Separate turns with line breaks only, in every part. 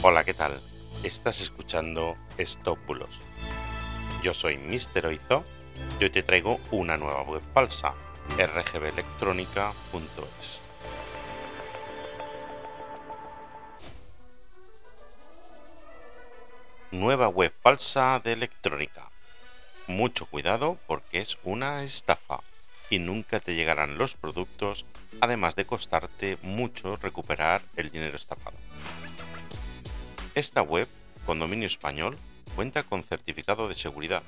Hola, ¿qué tal? Estás escuchando Stop Bulos. Yo soy Mr. Oizo y hoy te traigo una nueva web falsa, rgbelectrónica.es. Nueva web falsa de electrónica. Mucho cuidado porque es una estafa y nunca te llegarán los productos, además de costarte mucho recuperar el dinero estafado. Esta web, con dominio español, cuenta con certificado de seguridad,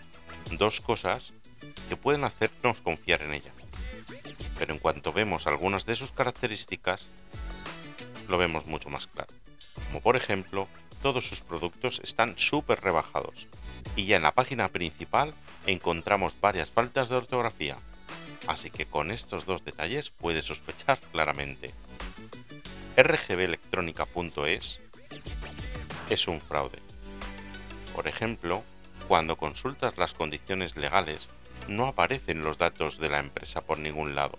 dos cosas que pueden hacernos confiar en ella. Pero en cuanto vemos algunas de sus características, lo vemos mucho más claro. Como por ejemplo, todos sus productos están súper rebajados y ya en la página principal encontramos varias faltas de ortografía. Así que con estos dos detalles puedes sospechar claramente. rgbelectrónica.es es un fraude. Por ejemplo, cuando consultas las condiciones legales, no aparecen los datos de la empresa por ningún lado.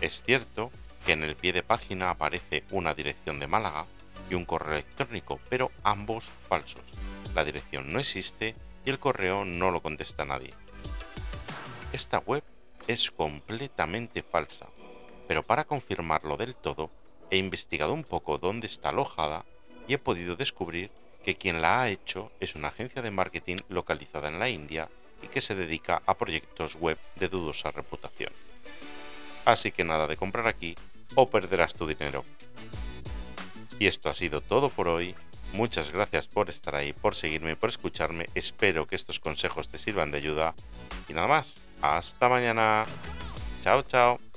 Es cierto que en el pie de página aparece una dirección de Málaga y un correo electrónico, pero ambos falsos. La dirección no existe y el correo no lo contesta nadie. Esta web es completamente falsa, pero para confirmarlo del todo, he investigado un poco dónde está alojada y he podido descubrir que quien la ha hecho es una agencia de marketing localizada en la India y que se dedica a proyectos web de dudosa reputación. Así que nada de comprar aquí o perderás tu dinero. Y esto ha sido todo por hoy. Muchas gracias por estar ahí, por seguirme, por escucharme. Espero que estos consejos te sirvan de ayuda. Y nada más. Hasta mañana. Chao, chao.